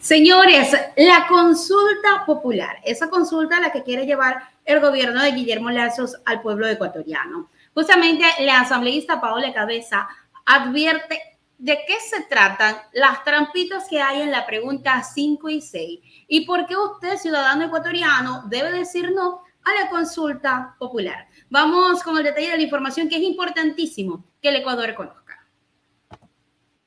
Señores, la consulta popular, esa consulta a la que quiere llevar el gobierno de Guillermo Lazos al pueblo ecuatoriano. Justamente la asambleísta Paola Cabeza advierte de qué se tratan las trampitas que hay en la pregunta 5 y 6 y por qué usted, ciudadano ecuatoriano, debe decir no a la consulta popular. Vamos con el detalle de la información que es importantísimo que el Ecuador conozca.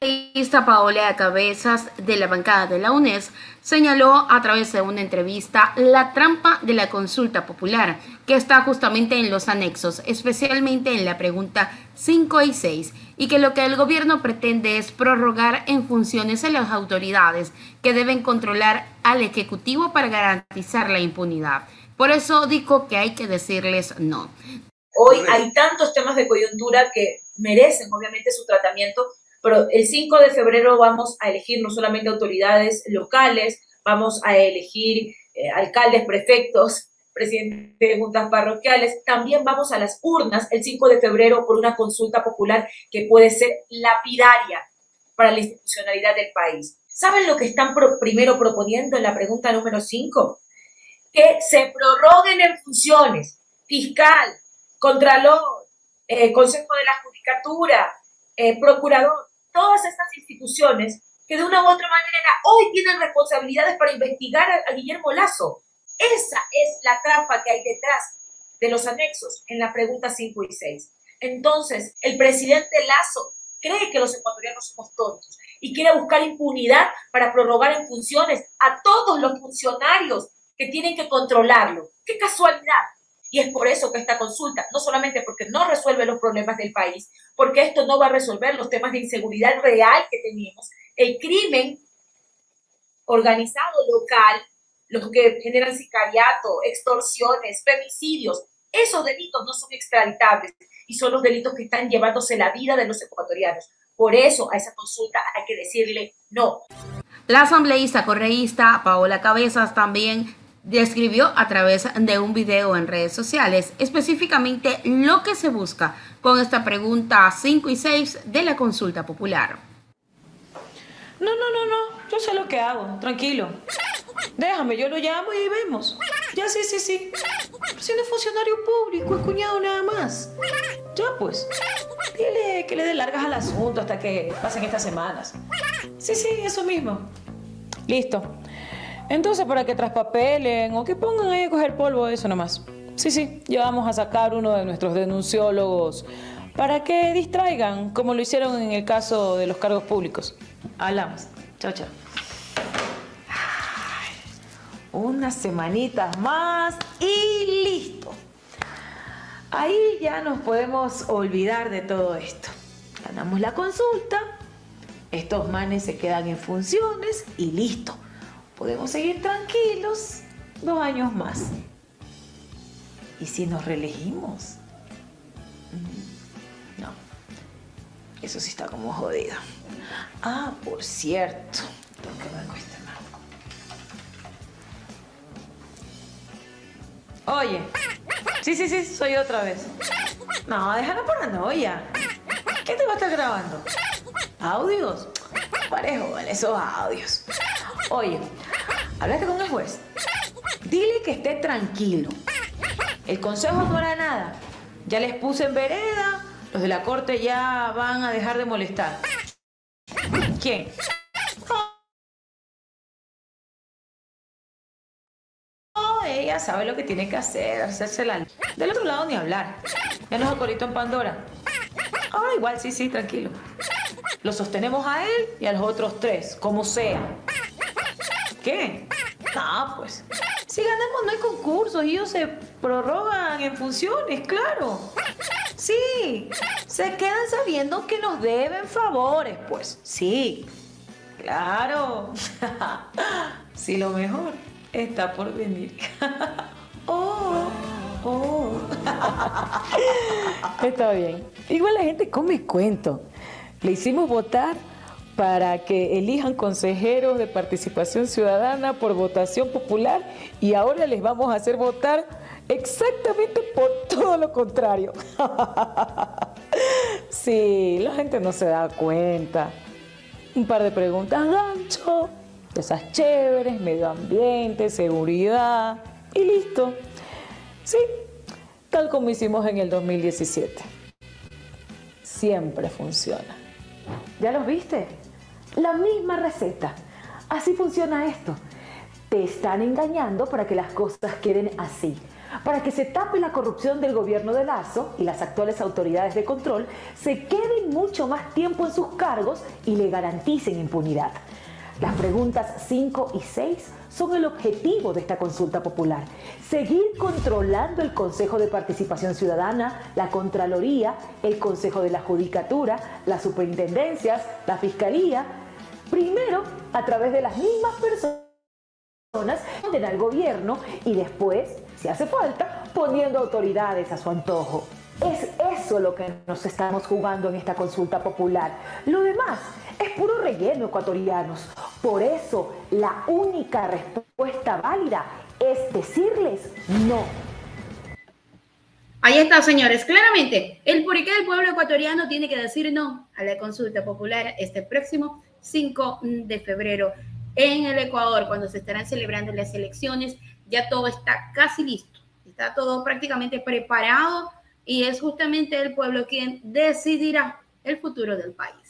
La Paola Cabezas de la bancada de la UNES señaló a través de una entrevista la trampa de la consulta popular que está justamente en los anexos, especialmente en la pregunta 5 y 6, y que lo que el gobierno pretende es prorrogar en funciones a las autoridades que deben controlar al Ejecutivo para garantizar la impunidad. Por eso dijo que hay que decirles no. Hoy hay tantos temas de coyuntura que merecen obviamente su tratamiento pero el 5 de febrero vamos a elegir no solamente autoridades locales, vamos a elegir eh, alcaldes, prefectos, presidentes de juntas parroquiales, también vamos a las urnas el 5 de febrero por una consulta popular que puede ser lapidaria para la institucionalidad del país. ¿Saben lo que están primero proponiendo en la pregunta número 5? Que se prorroguen en funciones fiscal, contralor, eh, consejo de la judicatura, eh, procurador, todas estas instituciones que de una u otra manera hoy tienen responsabilidades para investigar a, Guillermo Lazo. Esa es la trampa que hay detrás de los anexos en la pregunta 5 y 6. Entonces, el presidente Lazo cree que los ecuatorianos somos tontos y quiere buscar impunidad para prorrogar en funciones a todos los funcionarios que tienen que controlarlo. ¡Qué casualidad! Y es por eso que esta consulta, no solamente porque no resuelve los problemas del país, porque esto no va a resolver los temas de inseguridad real que tenemos, el crimen organizado local, los que generan sicariato, extorsiones, femicidios, esos delitos no son extraditables y son los delitos que están llevándose la vida de los ecuatorianos. Por eso a esa consulta hay que decirle no. La asambleísta correísta Paola Cabezas también describió a través de un video en redes sociales específicamente lo que se busca con esta pregunta 5 y 6 de la consulta popular. No, no, no, no, yo sé lo que hago, tranquilo. Déjame, yo lo llamo y vemos. Ya, sí, sí, sí. Pero si no es funcionario público, es cuñado nada más. Ya, pues. Dile que le dé largas al asunto hasta que pasen estas semanas. Sí, sí, eso mismo. Listo. Entonces, para que traspapelen o que pongan ahí a coger polvo, eso nomás. Sí, sí, ya vamos a sacar uno de nuestros denunciólogos para que distraigan, como lo hicieron en el caso de los cargos públicos. Hablamos. Chao, chao. unas semanitas más y listo. Ahí ya nos podemos olvidar de todo esto. Ganamos la consulta, estos manes se quedan en funciones y listo podemos seguir tranquilos dos años más. ¿Y si nos reelegimos? Mm, no, eso sí está como jodido. Ah, por cierto, tengo que ver con este Oye, sí, sí, sí, soy otra vez. No, déjala por noia. ¿Qué te va a estar grabando? ¿Audios? Parejo, vale, esos audios. Oye, hablaste con el juez. Dile que esté tranquilo. El consejo no hará nada. Ya les puse en vereda. Los de la corte ya van a dejar de molestar. ¿Quién? Oh, ella sabe lo que tiene que hacer, hacerse la... Del otro lado ni hablar. Ya nos acolitó en Pandora. Ahora igual, sí, sí, tranquilo. Lo sostenemos a él y a los otros tres, como sea. ¿Qué? Ah, pues. Si ganamos no hay concursos, ellos se prorrogan en funciones, claro. Sí, se quedan sabiendo que nos deben favores, pues. Sí, claro. sí, lo mejor está por venir. oh, oh. está bien. Igual la gente come cuento. Le hicimos votar para que elijan consejeros de participación ciudadana por votación popular y ahora les vamos a hacer votar exactamente por todo lo contrario. Sí, la gente no se da cuenta. Un par de preguntas gancho, esas chéveres, medio ambiente, seguridad y listo. Sí, tal como hicimos en el 2017. Siempre funciona. ¿Ya los viste? La misma receta. Así funciona esto. Te están engañando para que las cosas queden así para que se tape la corrupción del gobierno de Lazo y las actuales autoridades de control se queden mucho más tiempo en sus cargos y le garanticen impunidad. Las preguntas 5 y 6 son el objetivo de esta consulta popular. Seguir controlando el Consejo de Participación Ciudadana, la Contraloría, el Consejo de la Judicatura, las superintendencias, la Fiscalía, primero a través de las mismas personas que al gobierno y después si hace falta, poniendo autoridades a su antojo. Es eso lo que nos estamos jugando en esta consulta popular. Lo demás es puro relleno ecuatorianos. Por eso la única respuesta válida es decirles no. Ahí está, señores. Claramente, el puriqué del pueblo ecuatoriano tiene que decir no a la consulta popular este próximo 5 de febrero en el Ecuador, cuando se estarán celebrando las elecciones ya todo está casi listo, está todo prácticamente preparado y es justamente el pueblo quien decidirá el futuro del país.